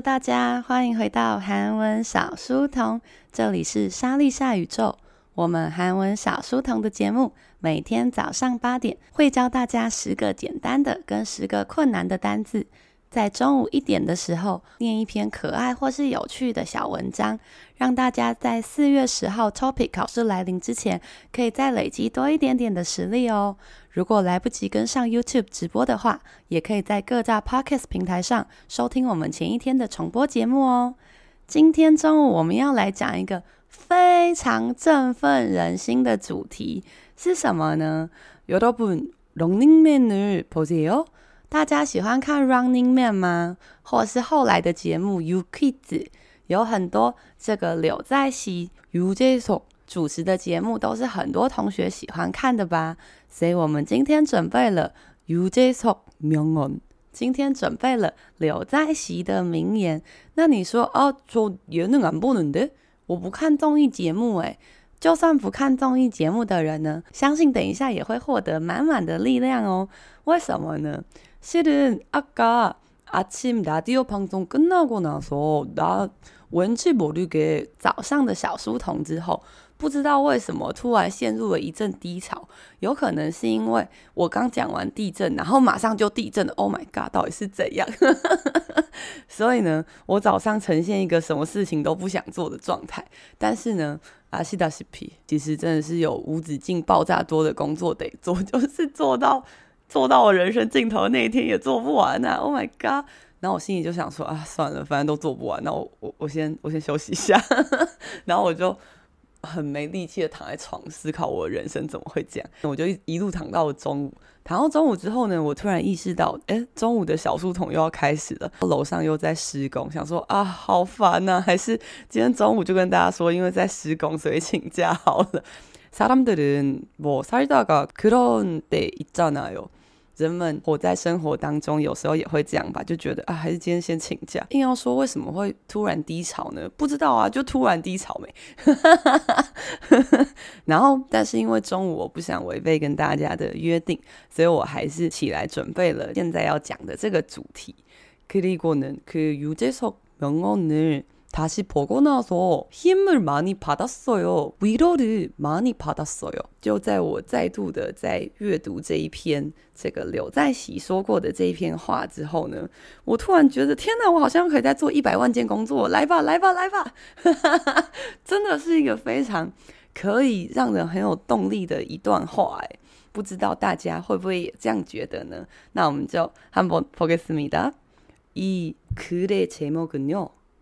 大家，欢迎回到韩文小书童，这里是莎莉夏宇宙。我们韩文小书童的节目，每天早上八点会教大家十个简单的跟十个困难的单字。在中午一点的时候，念一篇可爱或是有趣的小文章，让大家在四月十号 topic 考试来临之前，可以再累积多一点点的实力哦。如果来不及跟上 YouTube 直播的话，也可以在各大 Podcast 平台上收听我们前一天的重播节目哦。今天中午我们要来讲一个非常振奋人心的主题，是什么呢？여러분 런닝맨을보세요。大家喜欢看《Running Man》吗？或是后来的节目《U Kids》，有很多这个柳在熙、유재석主持的节目，都是很多同学喜欢看的吧？ 所以我们今天准备了유재석명언，今天准备了柳在熙的名言。那你说哦，저예능안보는데，我不看综艺节目诶。就算不看综艺节目的人呢，相信等一下也会获得满满的力量哦。为什么呢？ 실은 아까 아침 라디오 방송 끝나고 나서 나 왠지 모르게 早上的小书童之后， 不知道为什么突然陷入了一阵低潮，有可能是因为我刚讲完地震，然后马上就地震了。Oh my god，到底是怎样？所以呢，我早上呈现一个什么事情都不想做的状态。但是呢，阿西达西皮其实真的是有无止境、爆炸多的工作得做，就是做到。做到我人生尽头那一天也做不完啊！Oh my god！然后我心里就想说啊，算了，反正都做不完，那我我我先我先休息一下。然后我就很没力气的躺在床思考我的人生怎么会这样。我就一一路躺到了中午，躺到中午之后呢，我突然意识到，哎，中午的小书童又要开始了，楼上又在施工，想说啊，好烦呐！还是今天中午就跟大家说，因为在施工，所以请假好了。사람들은뭐살다가그런때있잖아요 人们活在生活当中，有时候也会这样吧，就觉得啊，还是今天先请假。硬要说为什么会突然低潮呢？不知道啊，就突然低潮没。然后，但是因为中午我不想违背跟大家的约定，所以我还是起来准备了现在要讲的这个主题。그리고는그유재석명언을 다시 보고 나서 힘을 많이 받았어요. 위로를 많이 받았어요. 就在我再度的在阅读这一篇这个柳在熙说过的这一篇话之后呢，我突然觉得天哪，我好像可以再做一百万件工作，来吧，来吧，来吧，真的是一个非常可以让人很有动力的一段话哎，不知道大家会不会也这样觉得呢？那我们就한번보겠습니다。이글의제목은요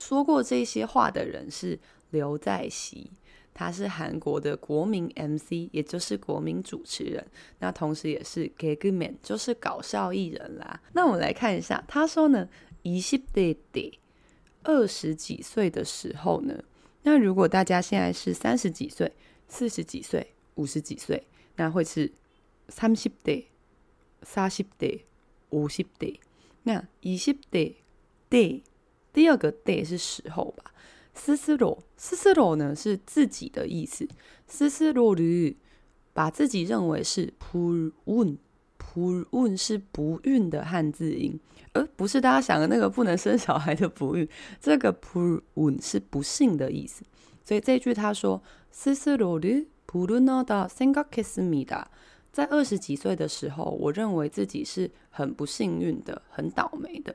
说过这些话的人是刘在熙，他是韩国的国民 MC，也就是国民主持人，那同时也是 Gagman，就是搞笑艺人啦。那我们来看一下，他说呢，이십대때二十几岁的时候呢，那如果大家现在是三十几岁、四十几岁、五十几岁，那会是三十 대、 四十 대、 五十 대。 那이십대때 第二个 day 是时候吧。思思罗思思罗呢是自己的意思。思思罗驴把自己认为是扑运扑运是不孕的汉字音。而不是大家想的那个不能生小孩的不孕。这个扑运是不幸的意思。所以这句他说思思罗驴普罗诺达 single kiss 的在二十几岁的时候我认为自己是很不幸运的很倒霉的。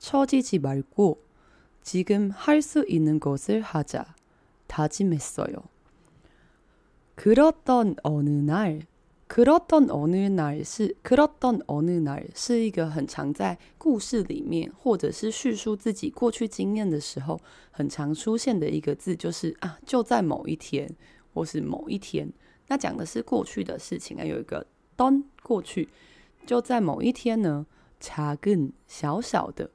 처지지말고지금할수있는것을하자다짐했어요 그렇던어느날그렇던어느날是그렇던어느날是一个很常在故事里面或者是叙述自己过去经验的时候很常出现的一个字，就是啊，就在某一天或是某一天。那讲的是过去的事情啊，有一个던过去，就在某一天呢，작은小小的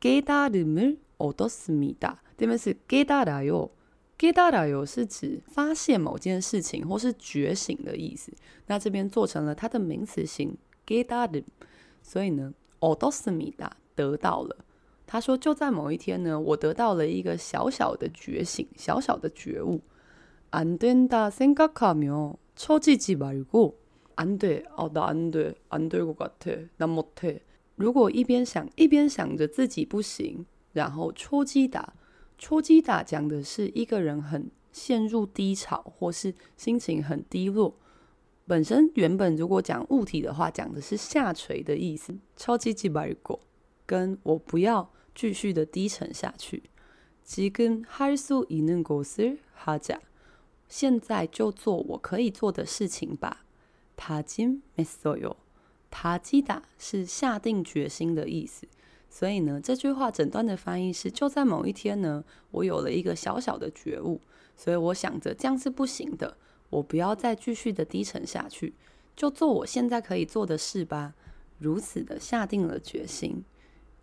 깨달음을얻었습니다。这边是깨달아요。깨달아요是指发现某件事情或是觉醒的意思。那这边做成了它的名词型깨달음，所以呢，얻었습니다得到了。他说就在某一天呢，我得到了一个小小的觉醒，小小的觉悟。안된다생각하며처지지말고안 돼， 哦，나안 돼， 안될것같아난못해。 如果一边想一边想着自己不行，然后戳击打。戳击打讲的是一个人很陷入低潮，或是心情很低落。本身原本如果讲物体的话，讲的是下垂的意思。超级几百个，跟我不要继续的低沉下去。지금할수있는것을하자，现在就做我可以做的事情吧。다짐했어요。 다지다是下定决心的意思。所以呢，这句话整段的翻译是：就在某一天呢，我有了一个小小的觉悟，所以我想着这样是不行的，我不要再继续的低沉下去，就做我现在可以做的事吧。如此的下定了决心。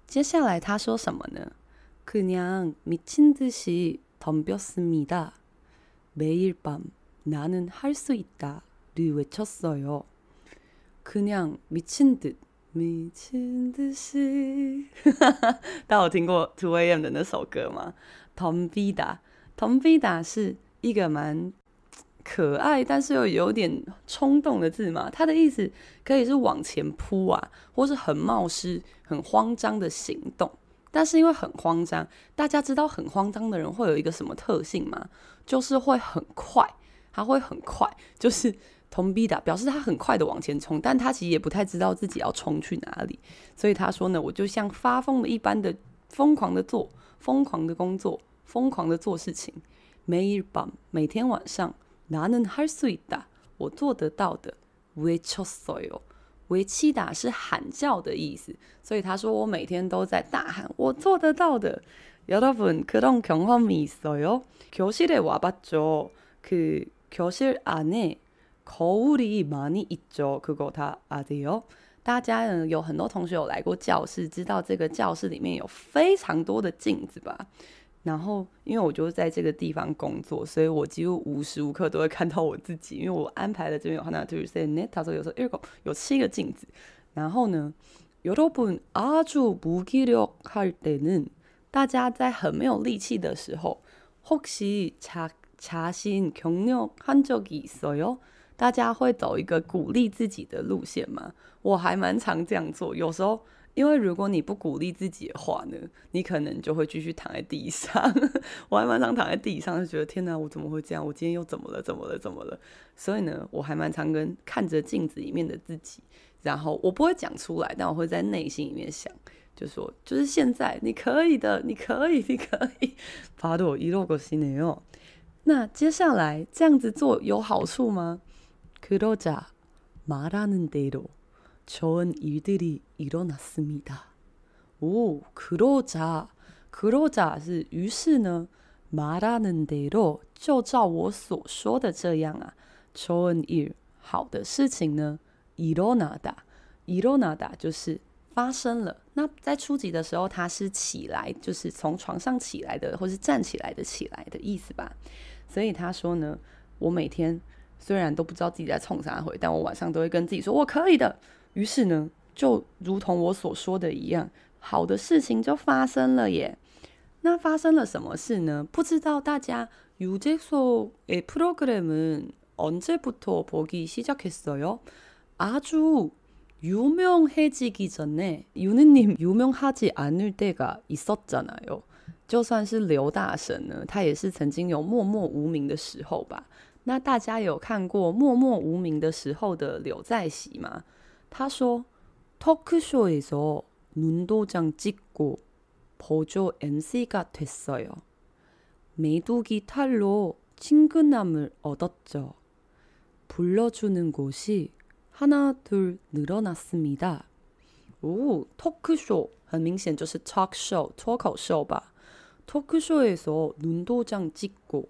接下来他说什么呢？그냥미친듯이덤볐습니다매일밤나는할수있다를외쳤어요 그냥미친듯迷亲的心，大家有听过 2AM 的那首歌吗？Tombida，Tombida 是一个蛮可爱，但是又有点冲动的字嘛。它的意思可以是往前扑啊，或是很冒失、很慌张的行动。但是因为很慌张，大家知道很慌张的人会有一个什么特性吗？就是会很快，他会很快，就是。 同 B 的表示他很快的往前冲，但他其实也不太知道自己要冲去哪里，所以他说呢，我就像发疯了一般的疯狂的做，疯狂的工作，疯狂的做事情。매일밤每天晚上，나는할수있다我做得到的。외쳤어요 외치다是喊叫的意思，所以他说我每天都在大喊，我做得到的。여러분그런경험이있어요교실에와봤죠그교실안에 거울이많이있죠그거다아세요？大家呢，有很多同学有来过教室，知道这个教室里面有非常多的镜子吧？然后，因为我就在这个地方工作，所以我几乎无时无刻都会看到我自己。因为我安排的这边有하나둘셋넷他说有时候有有七个镜子。然后呢，여러분아주무기력할때는大家在很没有力气的时候，혹시자자신격려한적이있어요？ 大家会走一个鼓励自己的路线吗？我还蛮常这样做。有时候，因为如果你不鼓励自己的话呢，你可能就会继续躺在地上。我还蛮常躺在地上，就觉得天哪，我怎么会这样？我今天又怎么了？怎么了？怎么了？所以呢，我还蛮常跟看着镜子里面的自己，然后我不会讲出来，但我会在内心里面想，就说就是现在你可以的，你可以，你可以。发对我一六个新年哦。那接下来这样子做有好处吗？ 그러자말하는대로좋은일들이일어났습니다 오그러자그러자是于是呢말하는대로就照我所说的这样啊좋은일好的事情呢일어나다일어나다就是发生了。那在初级的时候，它是起来，就是从床上起来的，或是站起来的起来的意思吧。所以他说呢，我每天。 虽然都不知道自己在冲啥回，但我晚上都会跟自己说我可以的。于是呢，就如同我所说的一样，好的事情就发生了耶。 那发生了什么事呢？不知道大家유재석의프로그램은언제부터보기시작했어요아주유명해지기전에유느님유명하지않을때가있었잖아요就算是刘大神呢，他也是曾经有默默无名的时候吧。 那大家有看过默默无名的时候的柳在熙吗？他说：“토크쇼에서눈도장 찍고 보조 MC가 됐어요. 메뚜기 탈로 친근함을 얻었죠. 불러주는 곳이 하나 둘 늘어났습니다. 오, 토크쇼 很明显就是 talk show, 脱口秀吧. 토크쇼에서 눈도장 찍고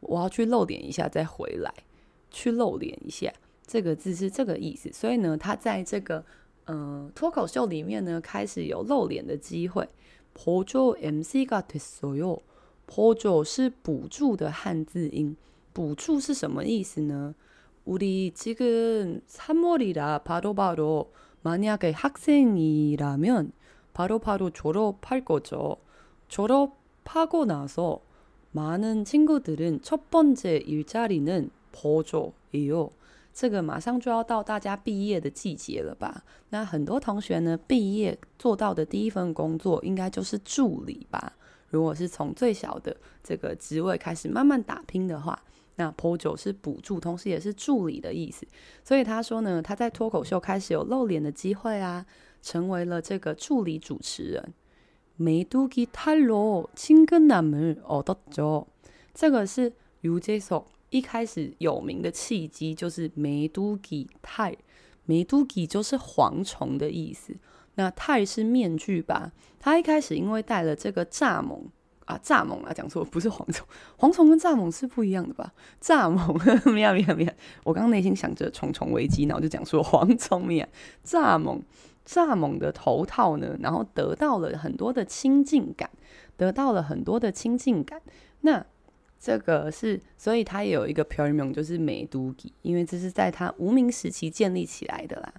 我要去露脸一下再回来，去露脸一下，这个字是这个意思。所以呢，它在这个。嗯，脱口秀里面呢，开始有露脸的机会。보조 MC가 됐어요。보조是补助的汉字音，补助是什么意思呢？우리지금3월이라바로바로만약에학생이라면바로바로졸업할거죠졸업하고나서 많은친구들은첫번째일자리는보조예요。这个马上就要到大家毕业的季节了吧？那很多同学呢，毕业做到的第一份工作应该就是助理吧？如果是从最小的这个职位开始慢慢打拼的话，那보조是补助，同时也是助理的意思。所以他说呢，他在脱口秀开始有露脸的机会啊，成为了这个助理主持人。 메뚜기탈로친근함을얻었죠。这个是유재석。一开始有名的契机就是메뚜기탈，메뚜기就是蝗虫的意思。那탈是面具吧？他一开始因为戴了这个蚱蜢啊，蚱蜢啊，讲错，不是蝗虫，蝗虫跟蚱蜢是不一样的吧？蚱蜢，没有没有没有，我刚刚内心想着虫虫危机，然后就讲说蝗虫没有，蚱蜢， 蚱蜢的头套呢，然后得到了很多的亲近感，得到了很多的亲近感。那这个是，所以他也有一个별명，就是메뚜기，因为这是在他无名时期建立起来的啦。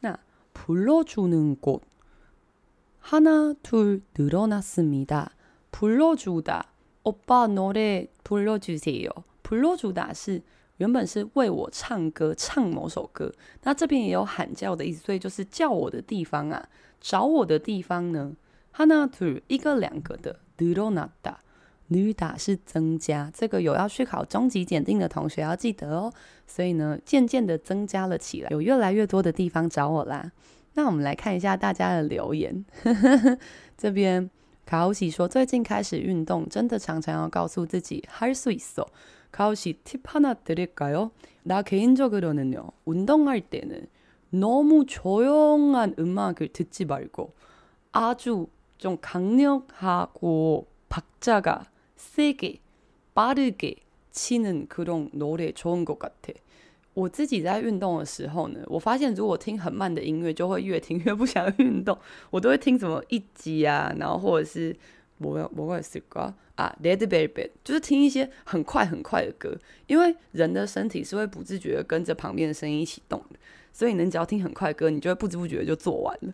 那불러주는 곳，하나둘늘어났습니다。불러주다오빠노래불러주세요。불러주다是 原本是为我唱歌，唱某首歌，那这边也有喊叫的意思，所以就是叫我的地方啊，找我的地方呢哈那图一个两个的 duro nada，nada 是增加，这个有要去考中级检定的同学要记得哦，所以呢，渐渐的增加了起来，有越来越多的地方找我啦。那我们来看一下大家的留言，这边卡欧西说最近开始运动，真的常常要告诉自己，hi sweet so。 卡欧喜팁하나드릴까요나개인적으로는요운동할때는너무조용한음악을듣지말고아주좀강력하고 박자가 세게 빠르게 치는 그런 노래 좋은 것 같아. 我自己在运动的时候呢，我发现如果听很慢的音乐，就会越听越不想运动。我都会听什么一级啊，然后或者是 我我会是瓜啊，Red Velvet，就是听一些很快很快的歌。因为人的身体是会不自觉的跟着旁边的声音一起动的，所以你只要听很快歌，你就会不知不觉就做完了。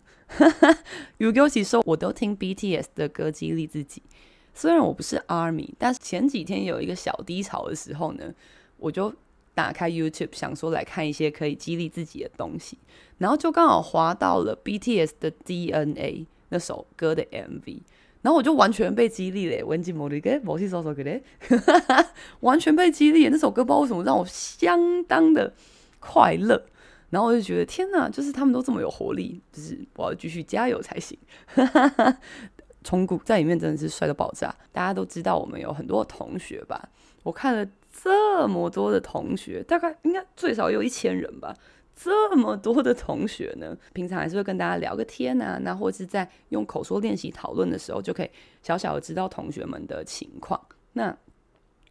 有 尤其说，我都听 BTS 的歌激励自己。虽然我不是 ARMY，但是前几天有一个小低潮的时候呢，我就打开 YouTube 想说来看一些可以激励自己的东西，然后就刚好滑到了 BTS 的 DNA 那首歌的 MV，然后我就完全被激励了，完全被激励，那首歌不知道为什么让我相当的快乐，然后我就觉得天哪，就是他们都这么有活力，就是我要继续加油才行。从古在里面真的是帅到爆炸，大家都知道我们有很多同学吧？我看了这么多的同学，大概应该最少有一千人吧，这么多的同学呢？平常还是会跟大家聊个天啊，那或是在用口说练习讨论的时候，就可以小小的知道同学们的情况。那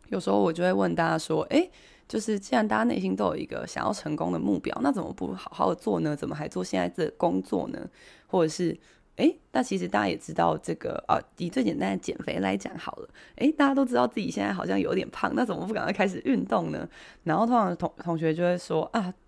有时候我就会问大家说：“诶，就是既然大家内心都有一个想要成功的目标，那怎么不好好的做呢？怎么还做现在这工作呢？或者是？”诶，那其实大家也知道这个啊，以最简单的减肥来讲好了。诶，大家都知道自己现在好像有点胖，那怎么不赶快开始运动呢？然后通常同同学就会说啊，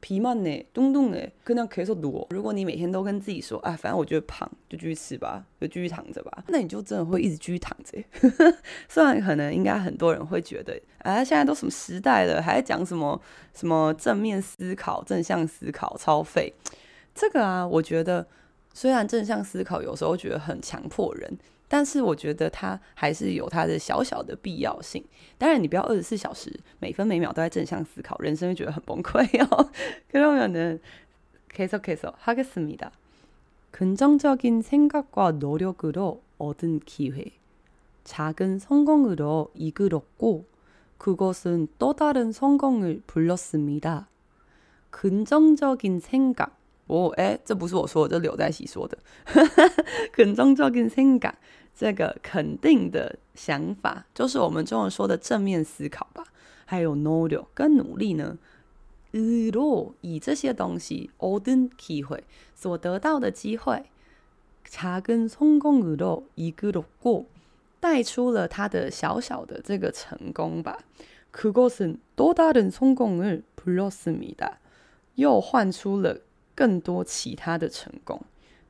皮慢呢咚咚呢跟那咳嗽多。如果你每天都跟自己说啊反正我觉得胖就继续吃吧就继续躺着吧。那你就真的会一直继续躺着。虽然可能应该很多人会觉得啊现在都什么时代了还讲什么什么正面思考正向思考超费这个啊我觉得虽然正向思考有时候觉得很强迫人 但是我觉得它还是有它的小小的必要性。当然，你不要二十四小时每分每秒都在正向思考，人生会觉得很崩溃哦。그러면은계속해서하겠습니다 긍정적인 생각과 노력으로 얻은 기회, 작은 성공으로 이끌었고, 그것은 또 다른 성공을 불렀습니다。 긍정적인 생각，哦，哎，这不是我说的，这柳在熙说的。긍정적인 생각。 这个肯定的想法，就是我们中文说的正面思考吧。还有노력跟努力呢，으로以这些东西얻은기회所得到的机会，작은성공으로이끌었고带出了他的小小的这个成功吧。그것은또다른성공을불렀습니다又换出了更多其他的成功。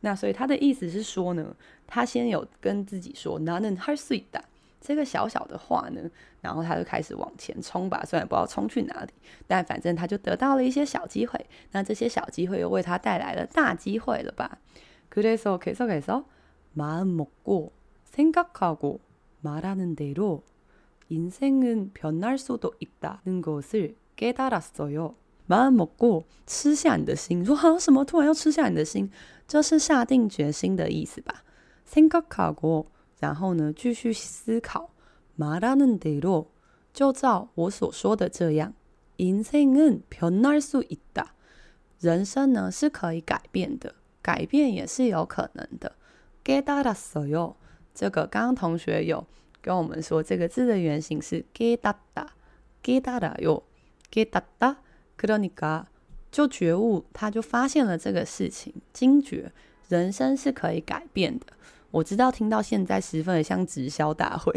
那所以他的意思是说呢，他先有跟自己说나는할수있다这个小小的话呢，然后他就开始往前冲吧。虽然不知道冲去哪里，但反正他就得到了一些小机会。那这些小机会又为他带来了大机会了吧？그래서계속해서마음먹고생각하고말하는대로인생은변할수도있다는것을깨달았어요 마음먹고吃下你的心，说好什么？突然要吃下你的心？就是下定决心的意思吧。생각하고，然后呢，继续思考。말하는대로，就照我所说的这样。인생은변할수있다，人生呢是可以改变的，改变也是有可能的。깨달았어요，这个刚刚同学有跟我们说，这个字的原型是깨닫 다， 깨달아요，깨닫 다， 그러니까。就觉悟，他就发现了这个事情，惊觉人生是可以改变的。我知道听到现在十分的像直销大会，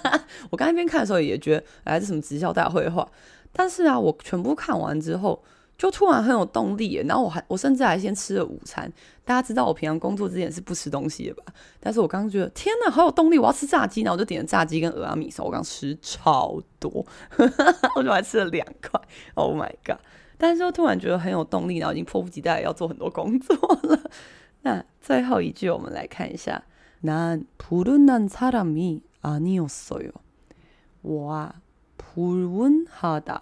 我刚才一边看的时候也觉得，哎，这什么直销大会的话？但是啊，我全部看完之后， 就突然很有动力耶。然后我还，我甚至还先吃了午餐。大家知道我平常工作之前是不吃东西的吧？但是我刚刚觉得，天哪，好有动力，我要吃炸鸡，然后我就点了炸鸡跟蚵仔米烧，我刚吃超多，我就还吃了两块。Oh my god！但是又突然觉得很有动力，然后已经迫不及待要做很多工作了。那最后一句，我们来看一下：난불운한사람이아니었어요。我啊，불운하다，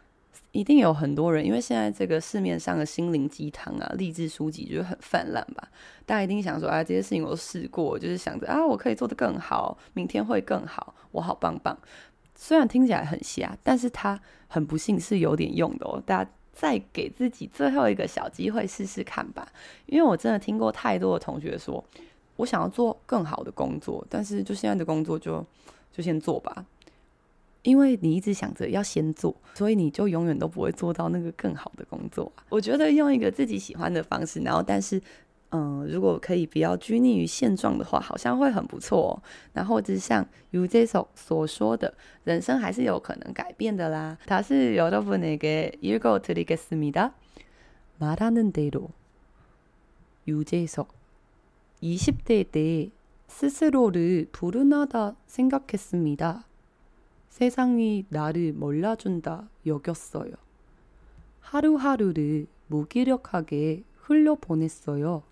一定有很多人，因为现在这个市面上的心灵鸡汤啊、励志书籍就很泛滥吧。大家一定想说啊，这些事情我都试过，就是想着啊，我可以做得更好，明天会更好，我好棒棒。虽然听起来很瞎，但是它很不幸是有点用的哦，大家。再给自己最后一个小机会试试看吧，因为我真的听过太多的同学说，我想要做更好的工作，但是就现在的工作就就先做吧，因为你一直想着要先做，所以你就永远都不会做到那个更好的工作啊。我觉得用一个自己喜欢的方式，然后但是 嗯，如果可以不要拘泥于现状的话，好像会很不错哦。然后就是像유재석所说的，人生还是有可能改变的啦。다시여러분에게읽어드리겠습니다 말하는 대로 유재석20대때스스로를불운하다생각했습니다 세상이 나를 몰라준다 여겼어요 하루하루를 무기력하게 흘려보냈어요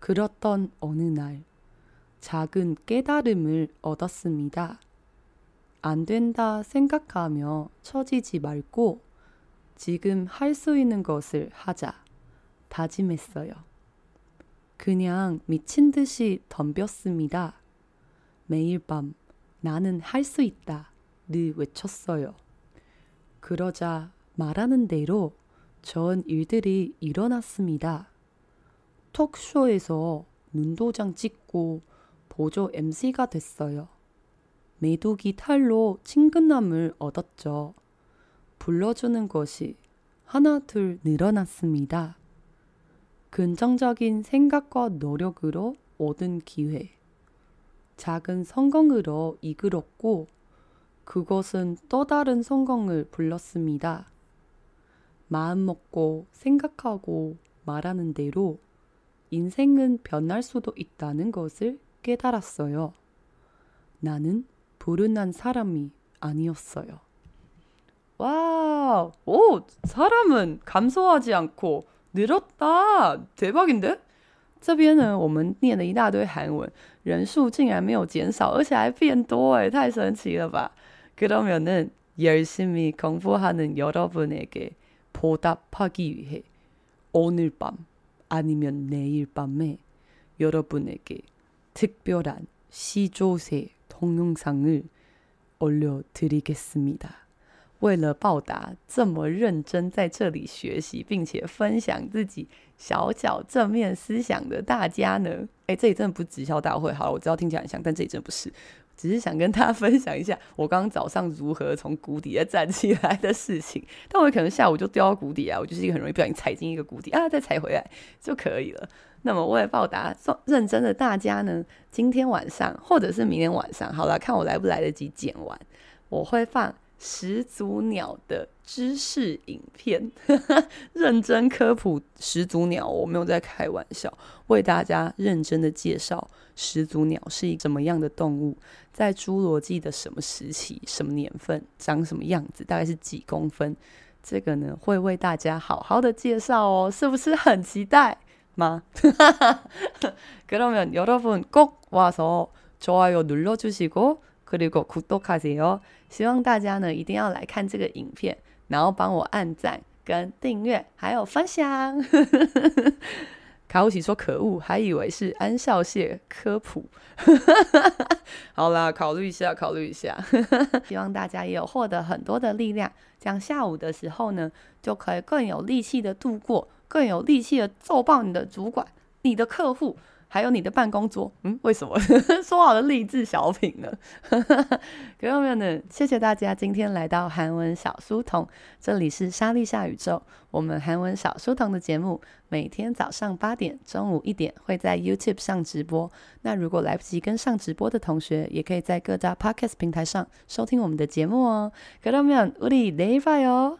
그렇던 어느 날 작은 깨달음을 얻었습니다. 안 된다 생각하며 처지지 말고 지금 할 수 있는 것을 하자 다짐했어요. 그냥 미친 듯이 덤볐습니다. 매일 밤 나는 할 수 있다 를 외쳤어요. 그러자 말하는 대로 좋은 일들이 일어났습니다. 톡쇼에서 눈도장 찍고 보조 MC가 됐어요. 메뚜기 탈로 친근함을 얻었죠. 불러주는 것이 하나 둘 늘어났습니다. 긍정적인 생각과 노력으로 얻은 기회. 작은 성공으로 이끌었고 그것은 또 다른 성공을 불렀습니다. 마음 먹고 생각하고 말하는 대로 인생은 변할 수도 있다는 것을 깨달았어요. 나는 불운한 사람이 아니었어요. 와, 오, 사람은 감소하지 않고 늘었다. 대박인데? 这边呢，我们念了一大堆韩文，人数竟然没有减少，而且还变多，太神奇了吧？그러면은열심히공부하는여러분에게보답하기위해오늘밤 아니면 내일 밤에 여러분에게 특별한 시조새 동영상을 올려드리겠습니다. 为了报答这么认真在这里学习并且分享自己 小小正面思想的大家呢，诶，这里真的不是直销大会，好了，我知道听起来很像，但这里真的不是。只是想跟大家分享一下我刚刚早上如何从谷底再站起来的事情，但我可能下午就掉到谷底啊，我就是一个很容易不小心踩进一个谷底啊，再踩回来就可以了。那么为了报答认真的大家呢，今天晚上或者是明天晚上，好了，看我来不来得及剪完，我会放。始祖鸟的知识影片，认真科普始祖鸟，我没有在开玩笑，为大家认真的介绍始祖鸟是一个什么样的动物，在侏罗纪的什么时期、什么年份、长什么样子，大概是几公分，这个呢会为大家好好的介绍哦，是不是很期待吗？그러면여러분꼭와서좋아요눌러주시고 그리고구독하세요。希望大家呢一定要来看这个影片，然后帮我按赞、跟订阅，还有分享。卡乌奇说：“可恶，还以为是安孝燮科普。 ”好啦，考虑一下，考虑一下。希望大家也有获得很多的力量，这样下午的时候呢，就可以更有力气的度过，更有力气的揍爆你的主管、你的客户。 还有你的办公桌，嗯，为什么说好的励志小品呢？各位朋友们，谢谢大家今天来到韩文小书童，这里是莎莉夏宇宙。我们韩文小书童的节目每天早上八点、中午一点会在 YouTube 上直播。那如果来不及跟上直播的同学，也可以在各大 Podcast 平台上收听我们的节目哦。各位朋友们，우리내일봐요。